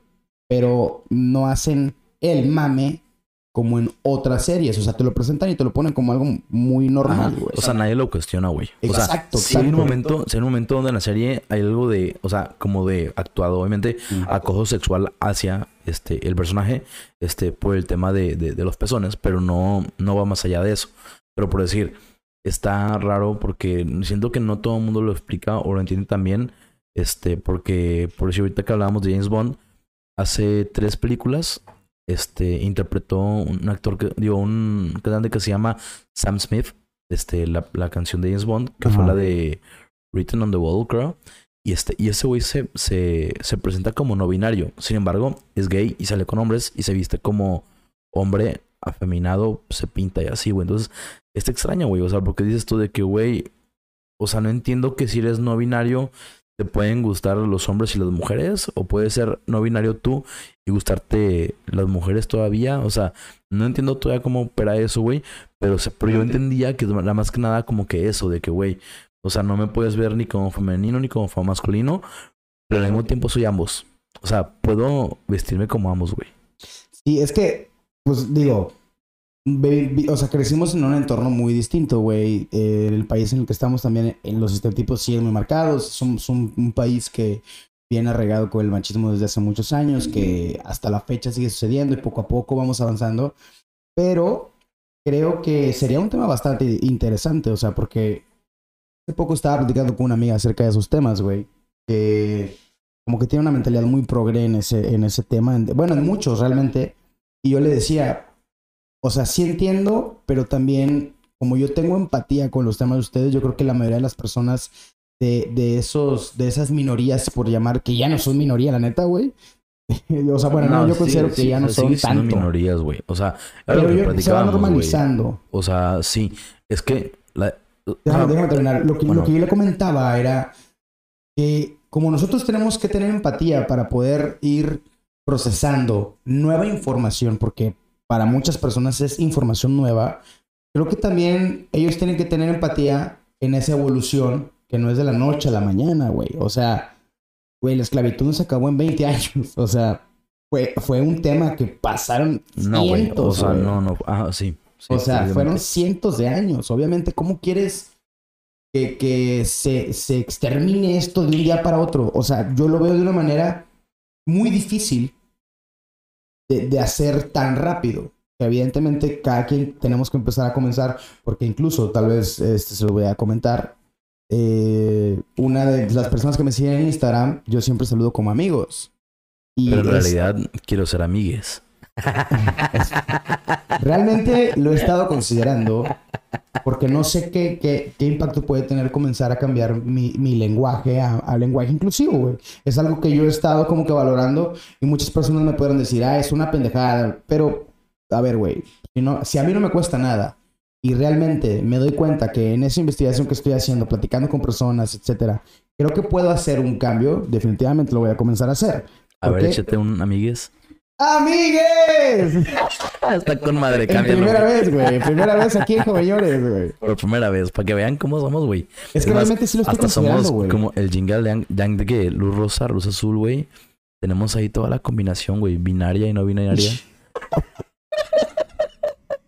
pero no hacen el mame como en otras series. O sea, te lo presentan y te lo ponen como algo muy normal, güey. O sea, nadie lo cuestiona, güey. O sea, Exacto, si hay un exacto. momento, si hay un momento donde en la serie hay algo de, o sea, como de actuado, obviamente, acoso sexual hacia este el personaje, este, por el tema de, de, de los pezones, pero no, no va más allá de eso. Pero por decir, está raro porque siento que no todo el mundo lo explica o lo entiende también. Este, porque, por decir, ahorita que hablábamos de James Bond, hace tres películas, este, interpretó un actor que, digo, un cantante que se llama Sam Smith, este, la, la canción de James Bond, que fue la de Written on the Wall, creo. Y, este, y ese güey se, se, se presenta como no binario. Sin embargo, es gay y sale con hombres y se viste como hombre afeminado, se pinta y así, güey. Entonces, está extraño, güey. O sea, porque dices tú de que, güey, o sea, no entiendo que si eres no binario, te pueden gustar los hombres y las mujeres. O puedes ser no binario tú y gustarte las mujeres todavía. O sea, no entiendo todavía cómo opera eso, güey. Pero, o sea, pero yo entendía que era más que nada como que eso, de que, güey, o sea, no me puedes ver ni como femenino ni como masculino, pero al mismo tiempo soy ambos. O sea, puedo vestirme como ambos, güey. Sí, es que, pues digo, o sea, crecimos en un entorno muy distinto, güey. Eh, el país en el que estamos también, en los estereotipos siguen muy marcados. Somos un, un país que viene arraigado con el machismo desde hace muchos años, que hasta la fecha sigue sucediendo y poco a poco vamos avanzando. Pero creo que sería un tema bastante interesante, o sea, porque hace poco estaba platicando con una amiga acerca de esos temas, güey. Que como que tiene una mentalidad muy progre en ese, en ese tema. en- bueno, en muchos realmente. Y yo le decía, o sea, sí entiendo, pero también como yo tengo empatía con los temas de ustedes, yo creo que la mayoría de las personas de, de esos, de esas minorías, por llamar, que ya no son minoría, la neta, güey. o sea, bueno, no, yo sí, considero que sí, ya no son tanto. minorías, güey. O sea, Pero yo- se va normalizando. O sea, sí. Es que... La, Déjame, déjame terminar. Lo que, bueno. lo que yo le comentaba era que como nosotros tenemos que tener empatía para poder ir procesando nueva información, porque para muchas personas es información nueva, creo que también ellos tienen que tener empatía en esa evolución que no es de la noche a la mañana, güey. O sea, güey, la esclavitud no se acabó en 20 años. O sea, fue, fue un tema que pasaron no, güey. O cientos, sea, no, no. Ah, sí. sí, O sea, fueron cientos de años. Obviamente, ¿cómo quieres que, que se, se extermine esto de un día para otro? O sea, yo lo veo de una manera muy difícil de, de hacer tan rápido. Que evidentemente, cada quien tenemos que empezar a comenzar, porque incluso, tal vez este, se lo voy a comentar. eh, una de las personas que me siguen en Instagram, yo siempre saludo como amigos. Y Pero en es- realidad quiero ser amigues. Realmente lo he estado considerando porque no sé qué, qué, qué impacto puede tener comenzar a cambiar mi, mi lenguaje a, a lenguaje inclusivo, güey. Es algo que yo he estado como que valorando y muchas personas me pueden decir, ah, es una pendejada, pero a ver, güey, si, no- si a mí no me cuesta nada y realmente me doy cuenta que en esa investigación que estoy haciendo, platicando con personas, etcétera, creo que puedo hacer un cambio, definitivamente lo voy a comenzar a hacer. A ¿Por ver, échate un amigues. ¡Amigues! Está con madre, En cámbialo, primera vez, güey. Primera vez aquí en güey. Por primera vez, para que vean cómo somos, güey. Es que realmente sí lo estoy Hasta somos güey. como el jingle yang de que luz rosa, luz azul, güey. Tenemos ahí toda la combinación, güey. Binaria y no binaria.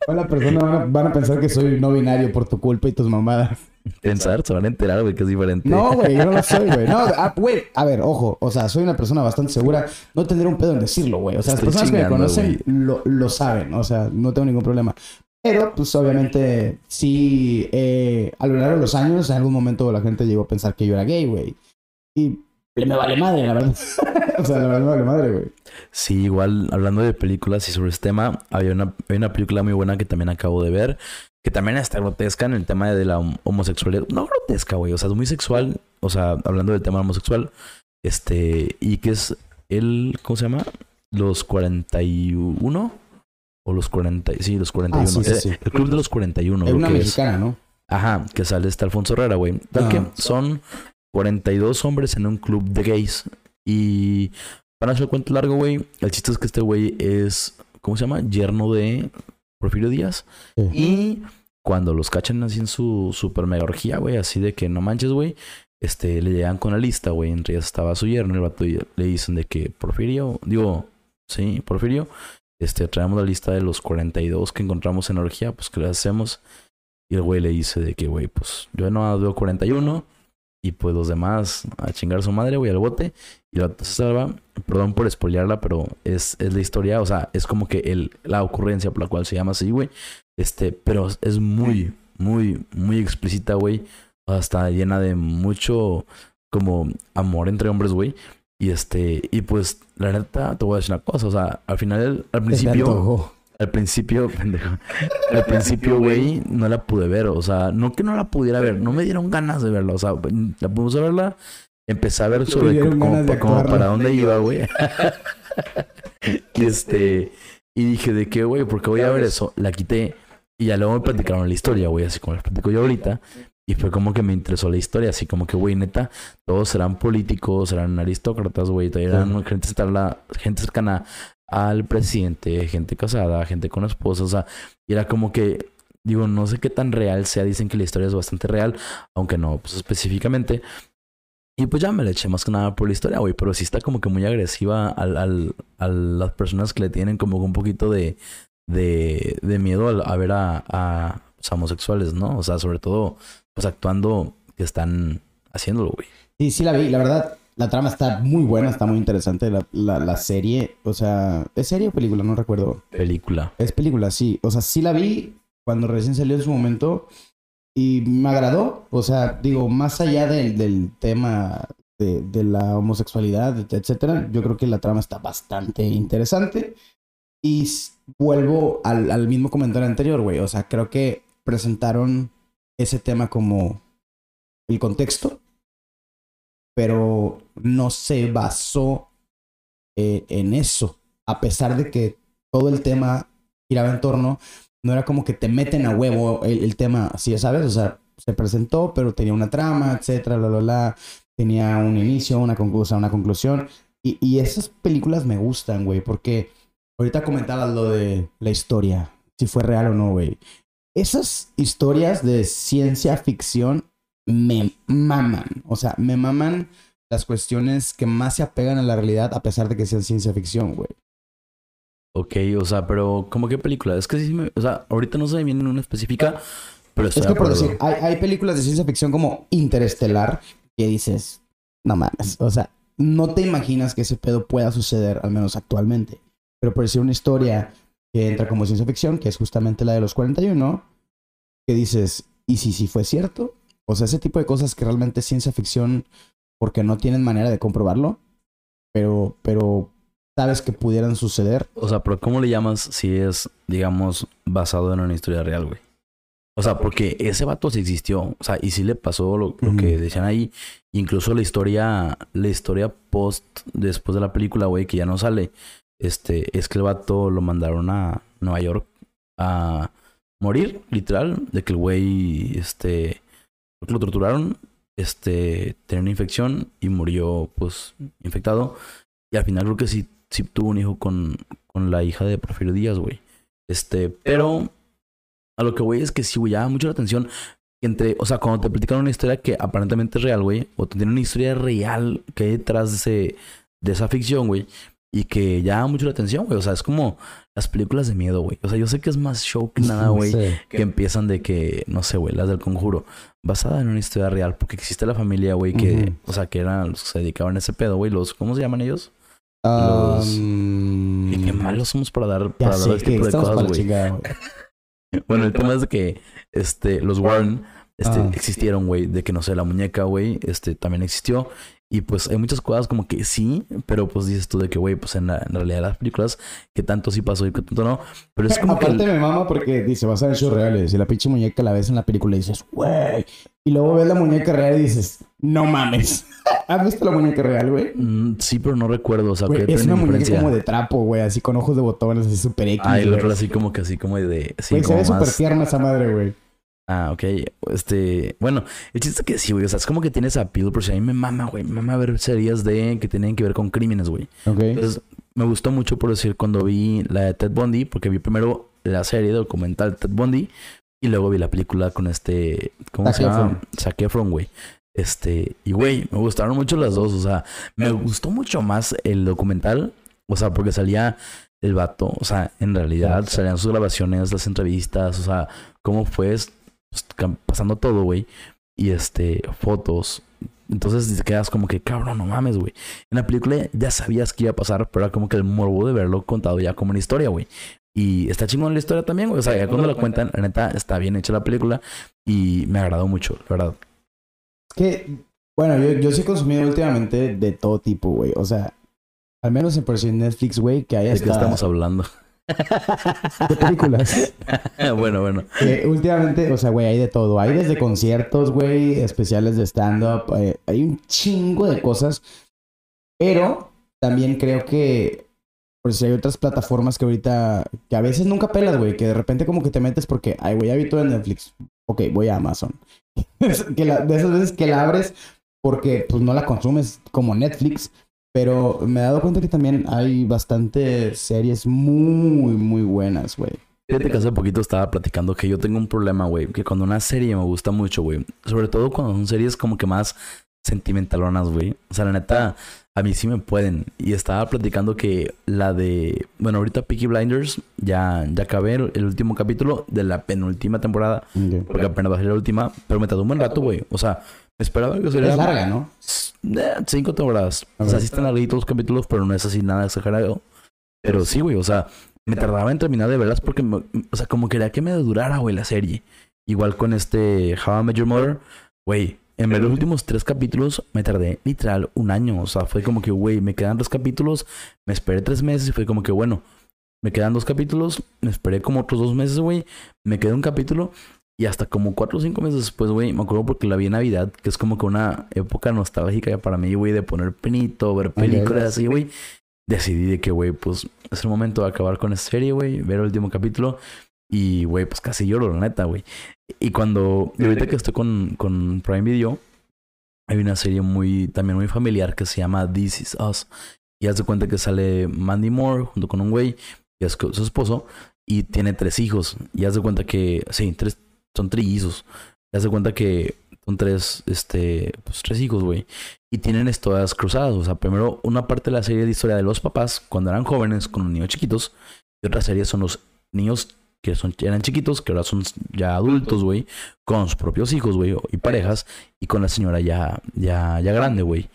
Hola, persona van a, van a pensar que soy no binario por tu culpa y tus mamadas. Pensar, se van a enterar, güey, que es diferente. No, güey, yo no lo soy, güey. No, ah, güey, a ver, ojo. O sea, soy una persona bastante segura. No tendré un pedo en decirlo, güey. O sea, las personas que me conocen lo, lo saben. O sea, no tengo ningún problema. Pero, pues, obviamente, sí, eh, a lo largo de los años, en algún momento la gente llegó a pensar que yo era gay, güey. Y me vale madre, la verdad. o sea, la verdad me vale madre, güey. Sí, igual, hablando de películas y sobre este tema, había una, hay una película muy buena que también acabo de ver, que también está grotesca en el tema de la hom- homosexualidad. No grotesca, güey, o sea, es muy sexual, o sea, hablando del tema homosexual, este, y que es el, ¿cómo se llama? Los 41 o los 40, sí, los 41. Ah, sí, sí, Eh, sí. El club de los 41. Es una es. mexicana, ¿no? Ajá, que sale este Alfonso Herrera, güey. Tal Ah. que son 42 hombres en un club de gays. Y para hacer el cuento largo, güey, el chiste es que este güey es, ¿cómo se llama? Yerno de Porfirio Díaz. Y cuando los cachan así en su super mega orgía, güey, así de que no manches, güey, este, le llegan con la lista, güey. Entre ellas estaba su yerno, el vato y le dicen de que Porfirio, digo, sí, Porfirio, este, traemos la lista de los 42 que encontramos en la orgía, pues, ¿qué le hacemos? Y el güey le dice de que, güey, pues, yo no veo 41 y pues los demás a chingar a su madre, güey, al bote. Y vato se salva, perdón por spoilearla, pero es, es la historia, o sea, es como que el, la ocurrencia por la cual se llama así, güey. Este, pero es muy, muy, muy explícita, güey. O sea, está llena de mucho como amor entre hombres, güey. Y este, y pues, la neta, te voy a decir una cosa, o sea, al final, al principio. Al principio, pendejo, al principio, güey, no la pude ver, o sea, no que no la pudiera ver, no me dieron ganas de verla, o sea, la pudimos a verla, empecé a ver sobre cómo, para dónde iba, güey. y este, y dije, ¿de qué, güey? ¿Por qué voy a ver eso? La quité y ya luego me platicaron la historia, güey, así como les platico yo ahorita. Y fue como que me interesó la historia, así como que, güey, neta, todos serán políticos, serán aristócratas, güey, eran gente, cercana- gente cercana al presidente, gente casada, gente con esposa, o sea, y era como que, digo, no sé qué tan real sea, dicen que la historia es bastante real, aunque no, pues específicamente. Y pues ya me la eché más que nada por la historia, güey, pero sí está como que muy agresiva al, al, a las personas que le tienen como un poquito de, de, de miedo al- a, ver a, a los homosexuales, ¿no? O sea, sobre todo, pues actuando que están haciéndolo, güey. Sí, sí la vi. La verdad, la trama está muy buena, está muy interesante. La, la, la serie, o sea, ¿es serie o película? No recuerdo. Película. Es película, sí. O sea, sí la vi cuando recién salió en su momento y me agradó. O sea, digo, más allá del, del tema de, de la homosexualidad, etcétera, yo creo que la trama está bastante interesante. Y vuelvo al, al mismo comentario anterior, güey. O sea, creo que presentaron ese tema como el contexto, pero no se basó eh, en eso. A pesar de que todo el tema giraba en torno, no era como que te meten a huevo el, el tema, así sabes, o sea, se presentó, pero tenía una trama, etcétera, la, la, la, tenía un inicio, una conclusión, una conclusión. Y, y esas películas me gustan, güey, porque ahorita comentabas lo de la historia, si fue real o no, güey. Esas historias de ciencia ficción me maman, o sea, me maman las cuestiones que más se apegan a la realidad a pesar de que sean ciencia ficción, güey. Ok, o sea, pero ¿cómo qué película? Es que sí me... O sea, ahorita no se me viene una específica, pero estoy Es que por decir, hay, hay películas de ciencia ficción como Interestelar que dices, no mames, o sea, no te imaginas que ese pedo pueda suceder, al menos actualmente. Pero por decir una historia que entra como ciencia ficción, que es justamente la de los 41, que dices, ¿y si sí fue cierto? O sea, ese tipo de cosas que realmente es ciencia ficción porque no tienen manera de comprobarlo, pero, pero sabes que pudieran suceder. O sea, pero ¿cómo le llamas si es, digamos, basado en una historia real, güey? O sea, porque ese vato sí existió. O sea, y sí le pasó lo, lo que decían ahí. Incluso la historia, la historia post después de la película, güey, que ya no sale. Este, es que el vato lo mandaron a Nueva York a morir, literal, de que el güey, este, creo lo torturaron, este, tenía una infección y murió, pues, infectado. Y al final creo que sí sí tuvo un hijo con, con la hija de Porfirio Díaz, güey. Este, pero a lo que voy es que sí, güey, llama mucho la atención entre, o sea, cuando te platican una historia que aparentemente es real, güey, o te tienen una historia real que hay detrás de, ese, de esa ficción, güey, y que llama mucho la atención, güey. O sea, es como las películas de miedo, güey. O sea, yo sé que es más show que nada, güey. Que empiezan de que, no sé, güey, las del conjuro. Basada en una historia real. Porque existe la familia, güey, que, o sea, que eran los que se dedicaban a ese pedo, güey. Los, ¿cómo se llaman ellos? Los. Y qué malos somos para dar, para dar este tipo de cosas, güey. bueno, el tema es de que, este, los Warren, este, ah. existieron, güey. De que, no sé, la muñeca, güey, este, también existió. Y pues hay muchas cosas como que sí, pero pues dices tú de que, güey, pues en, la, en realidad las películas, que tanto sí pasó y que tanto no. Pero es como Aparte me mama porque dice, vas a ver hechos reales. Y la pinche muñeca la ves en la película y dices, güey. Y luego ves la muñeca real y dices, no mames. ¿Has visto la muñeca real, güey? Mm, sí, pero no recuerdo. O sea, es una muñeca como de trapo, güey. Así con ojos de botones, así súper X. Ah, y el otro así como que así como de... Sí, se ve súper tierna esa madre, güey. Ah, ok. Este, bueno, el chiste es que sí, güey. O sea, es como que tienes appeal, pero si a mí me mama, güey. Me mama ver series de que tienen que ver con crímenes, güey. Ok. Entonces, me gustó mucho, por decir, cuando vi la de Ted Bundy, porque vi primero la serie documental de Ted Bundy y luego vi la película con este, ¿cómo se llama? Zac Efron, güey. Este, y güey, me gustaron mucho las dos. O sea, me gustó mucho más el documental. O sea, porque salía el vato. O sea, en realidad salían sus grabaciones, las entrevistas. O sea, cómo fue pues, pasando todo, güey. Y este, fotos. Entonces te quedas como que, cabrón, no mames, güey. En la película ya sabías que iba a pasar, pero era como que el morbo de verlo contado ya como una historia, güey. Y está chingón la historia también, güey. O sea, ya cuando la cuentan, la neta, está bien hecha la película. Y me agradó mucho, la verdad. Es que, bueno, yo, yo sí he consumido últimamente de todo tipo, güey. O sea, al menos en por Netflix, güey, que haya ¿De qué estamos hablando? De películas. bueno, bueno. últimamente, o sea, güey, hay de todo. Hay desde conciertos, güey, especiales de stand-up. Eh, hay un chingo de cosas. Pero también creo que, por si hay otras plataformas que ahorita, que a veces nunca pelas, güey, que de repente como que te metes porque, ay, güey, ya vi todo en Netflix. Ok, voy a Amazon. que de esas veces que la abres porque pues no la consumes como Netflix, pero me he dado cuenta que también hay bastantes series muy, muy buenas, güey. Fíjate que hace poquito estaba platicando que yo tengo un problema, güey. Que cuando una serie me gusta mucho, güey. Sobre todo cuando son series como que más sentimentalonas, güey. O sea, la neta, a mí sí me pueden. Y estaba platicando que la de... Bueno, ahorita Peaky Blinders ya, ya acabé el, último capítulo de la penúltima temporada. Porque apenas bajé la última. Pero me tardó un buen rato, güey. O sea, esperaba que sería... Es larga, ¿no? Eh, cinco temporadas. O sea, sí están larguitos los capítulos, pero no es así nada exagerado. Pero sí, güey, o sea, me tardaba en terminar de verlas porque, o sea, como quería que me durara, güey, la serie. Igual con este How I Met Your Mother, güey, en ver los últimos tres capítulos me tardé literal un año. O sea, fue como que, güey, me quedan dos capítulos, me esperé tres meses y fue como que, bueno, me quedan dos capítulos, me esperé como otros dos meses, güey, me quedó un capítulo y hasta como cuatro o cinco meses después, güey, me acuerdo porque la vi en Navidad, que es como que una época nostálgica para mí, güey, de poner pinito, ver películas así, güey. Decidí de que, güey, pues es el momento de acabar con esta serie, güey, ver el último capítulo. Y, güey, pues casi lloro, la neta, güey. Y cuando, ahorita que estoy con, con Prime Video, hay una serie muy, también muy familiar que se llama This Is Us. Y haz de cuenta que sale Mandy Moore junto con un güey, que es su esposo, y tiene tres hijos. Y haz de cuenta que, sí, tres, son trillizos. Te das cuenta que son tres, este, pues tres hijos, güey. Y tienen historias cruzadas. O sea, primero una parte de la serie de historia de los papás cuando eran jóvenes con los niños chiquitos. Y otra serie son los niños que son, eran chiquitos, que ahora son ya adultos, güey. Con sus propios hijos, güey. Y parejas. Y con la señora ya, ya, ya grande, güey.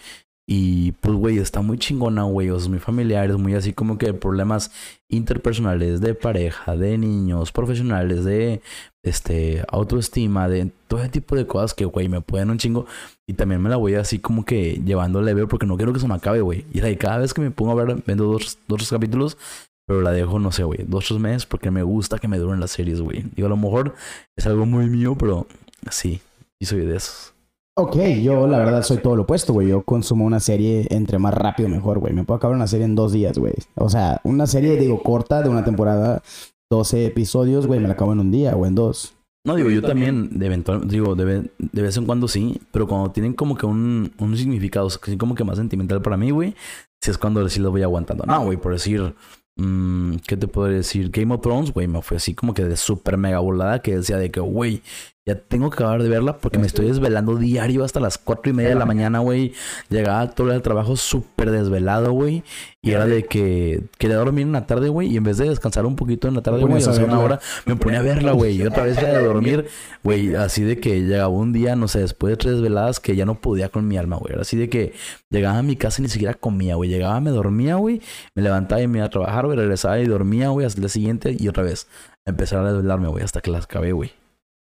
Y pues, güey, está muy chingona, güey. O sea, muy familiares, muy así como que problemas interpersonales de pareja, de niños, profesionales, de este autoestima, de todo ese tipo de cosas que, güey, me pueden un chingo. Y también me la voy así como que llevando leve porque no quiero que se me acabe, güey. Y ahí cada vez que me pongo a ver, vendo dos, dos capítulos, pero la dejo, no sé, güey, dos, tres meses porque me gusta que me duren las series, güey. Digo, a lo mejor es algo muy mío, pero sí, y soy de esos. Ok, yo la verdad soy todo lo opuesto, güey. Yo consumo una serie entre más rápido mejor, güey. Me puedo acabar una serie en dos días, güey. O sea, una serie, digo, corta de una temporada, 12 episodios, güey, me la acabo en un día o en dos. No, digo, yo, también, de eventual, digo, de, de, vez en cuando sí, pero cuando tienen como que un, un significado, como que más sentimental para mí, güey, si es cuando sí lo voy aguantando. No, güey, por decir, mm, ¿qué te puedo decir? Game of Thrones, güey, me fue así como que de súper mega volada que decía de que, güey, ya tengo que acabar de verla porque me estoy desvelando diario hasta las cuatro y media de la mañana, güey. Llegaba todo el trabajo súper desvelado, güey. Y era de que quería dormir en la tarde, güey. Y en vez de descansar un poquito en la tarde, güey, hace una hora, me ponía a verla, güey. Y otra vez era de dormir, güey. Así de que llegaba un día, no sé, después de tres veladas que ya no podía con mi alma, güey. Así de que llegaba a mi casa y ni siquiera comía, güey. Llegaba, me dormía, güey. Me levantaba y me iba a trabajar, güey. Regresaba y dormía, güey, hasta el día siguiente. Y otra vez empezar a desvelarme, güey, hasta que las acabé, güey.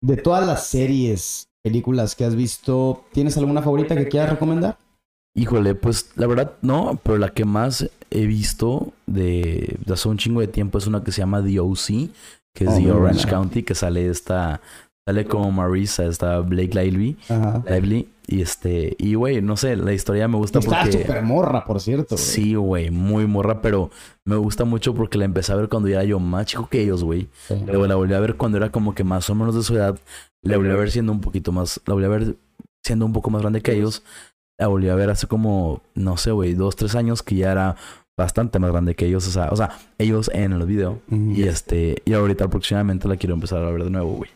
De todas las series, películas que has visto, ¿tienes alguna favorita que quieras recomendar? Híjole, pues la verdad no, pero la que más he visto de, de hace un chingo de tiempo es una que se llama The O.C., que es Oh, The Orange. County, que sale esta, sale como Marisa, esta Blake Lively, Ajá. Lively, y este, y güey, no sé, la historia me gusta Está porque... súper morra, por cierto. güey. Sí, güey, muy morra, pero me gusta mucho porque la empecé a ver cuando era yo más chico que ellos, güey. Sí. Luego la volví a ver cuando era como que más o menos de su edad. La volví a ver siendo un poquito más. La volví a ver siendo un poco más grande que ellos. La volví a ver hace como, no sé, güey, dos, tres años que ya era bastante más grande que ellos. O sea, o sea ellos en el video. Y este, y ahorita próximamente la quiero empezar a ver de nuevo, güey.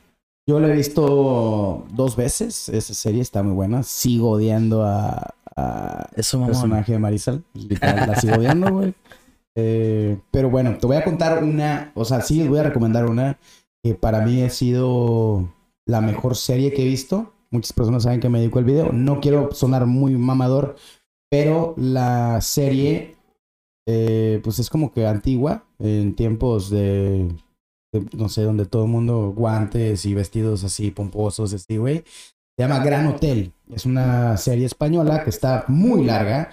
Yo la he visto dos veces. Esa serie está muy buena. Sigo odiando a, a Eso, mamón. personaje de Marisol. Literal, la sigo odiando, güey. Eh, pero bueno, te voy a contar una. O sea, sí les voy a recomendar una que para mí ha sido la mejor serie que he visto. Muchas personas saben que me dedico al video. No quiero sonar muy mamador, pero la serie, eh, pues es como que antigua, en tiempos de, no sé, donde todo el mundo guantes y vestidos así pomposos, así, güey. Se llama Gran Hotel. Es una serie española que está muy larga,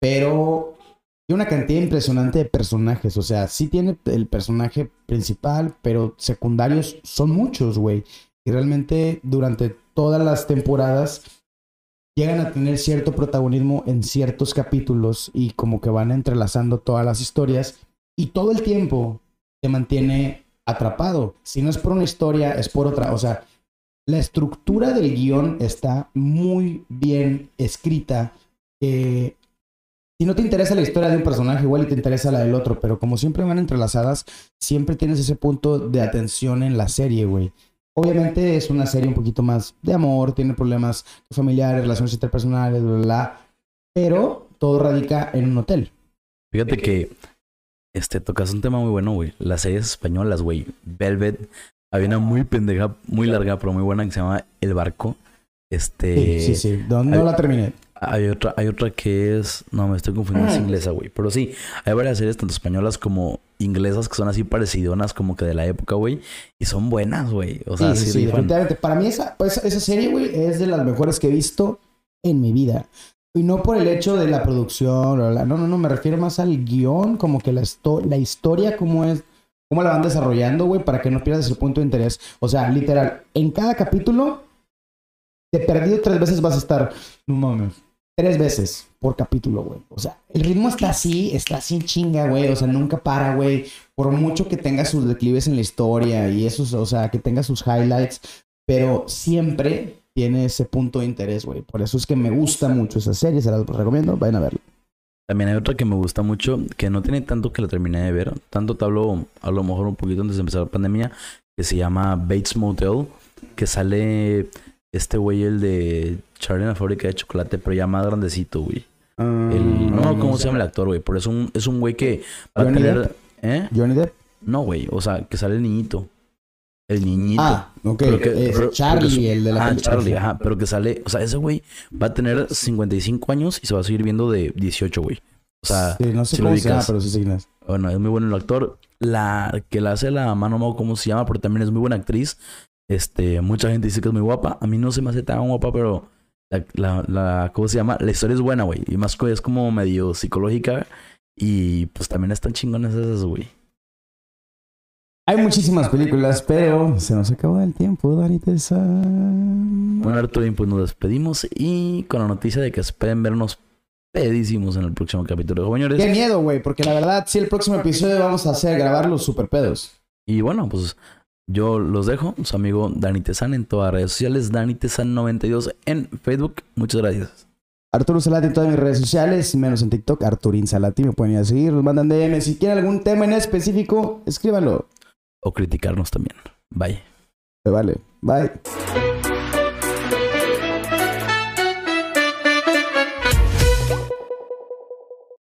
pero tiene una cantidad impresionante de personajes. O sea, sí tiene el personaje principal, pero secundarios son muchos, güey. Y realmente durante todas las temporadas llegan a tener cierto protagonismo en ciertos capítulos y como que van entrelazando todas las historias y todo el tiempo te mantiene atrapado. Si no es por una historia, es por otra. O sea, la estructura del guion está muy bien escrita. Eh, si no te interesa la historia de un personaje, igual y te interesa la del otro, pero como siempre van entrelazadas, siempre tienes ese punto de atención en la serie, güey. Obviamente es una serie un poquito más de amor, tiene problemas familiares, relaciones interpersonales, bla, bla, bla, pero todo radica en un hotel. Fíjate que este tocas un tema muy bueno, güey. Las series españolas, güey. Velvet. Había una muy pendeja, muy larga, pero muy buena que se llama El Barco. Este. Sí, sí, sí. No, no hay- la terminé. Hay otra, hay otra que es. No, me estoy confundiendo, es inglesa, güey. Pero sí, hay varias series, tanto españolas como inglesas, que son así parecidonas, como que de la época, güey. Y son buenas, güey. O sea, sí, sí, sí, definitivamente. Para mí esa, pues, esa serie, güey, es de las mejores que he visto en mi vida. Y no por el hecho de la producción, bla, bla, no, no, no, me refiero más al guion, como que la, histo- la historia, cómo es, cómo la van desarrollando, güey, para que no pierdas el punto de interés. O sea, literal, en cada capítulo, de perdido tres veces vas a estar, no mames, tres veces por capítulo, güey. O sea, el ritmo está así, está así en chinga, güey. O sea, nunca para, güey. Por mucho que tenga sus declives en la historia y esos, o sea, que tenga sus highlights, pero siempre tiene ese punto de interés, güey. Por eso es que me gusta mucho esa serie, se las recomiendo, vayan a verla. También hay otra que me gusta mucho, que no tiene tanto que la terminé de ver. Tanto te hablo, a lo mejor un poquito antes de empezar la pandemia, que se llama Bates Motel, que sale este güey, el de Charlie en la fábrica de chocolate, pero ya más grandecito, güey. El, no, ¿cómo se llama el actor, güey? Pero es un, es un güey que va a Johnny tener... ¿Eh? Johnny Depp. No, güey. O sea, que sale el niñito. El niñito. Ah, ok. Que- es pero- Charlie, pero que- el de la Ah. Charlie, ajá. Pero que sale... O sea, ese güey va a tener 55 años y se va a seguir viendo de 18, güey. O sea... Sí, no sé si lo cómo se llama, pero sí es. Bueno, es muy bueno el actor. La que la hace la mano Mao, ¿cómo se llama? Pero también es muy buena actriz. Este, mucha gente dice que es muy guapa. A mí no se me hace tan guapa, pero la, la, la ¿cómo se llama? La historia es buena, güey. Y más que es como medio psicológica. Y pues también están chingones esas, güey. Hay muchísimas películas, pero se nos acabó el tiempo, Dani Tessa. Bueno, Arturo, pues nos despedimos y con la noticia de que esperen vernos pedísimos en el próximo capítulo de Qué Jóvenes. miedo, güey, porque la verdad, sí, el próximo episodio vamos a hacer grabar los super pedos. Y bueno, pues yo los dejo. Su amigo Dani Tezan en todas las redes sociales. Dani Tezan92 en Facebook. Muchas gracias. Arturo Salati en todas mis redes sociales, menos en TikTok, Arturín Salati, me pueden ir a seguir, nos mandan DM. Si quieren algún tema en específico, escríbanlo. O criticarnos también. Bye. Me vale. Bye.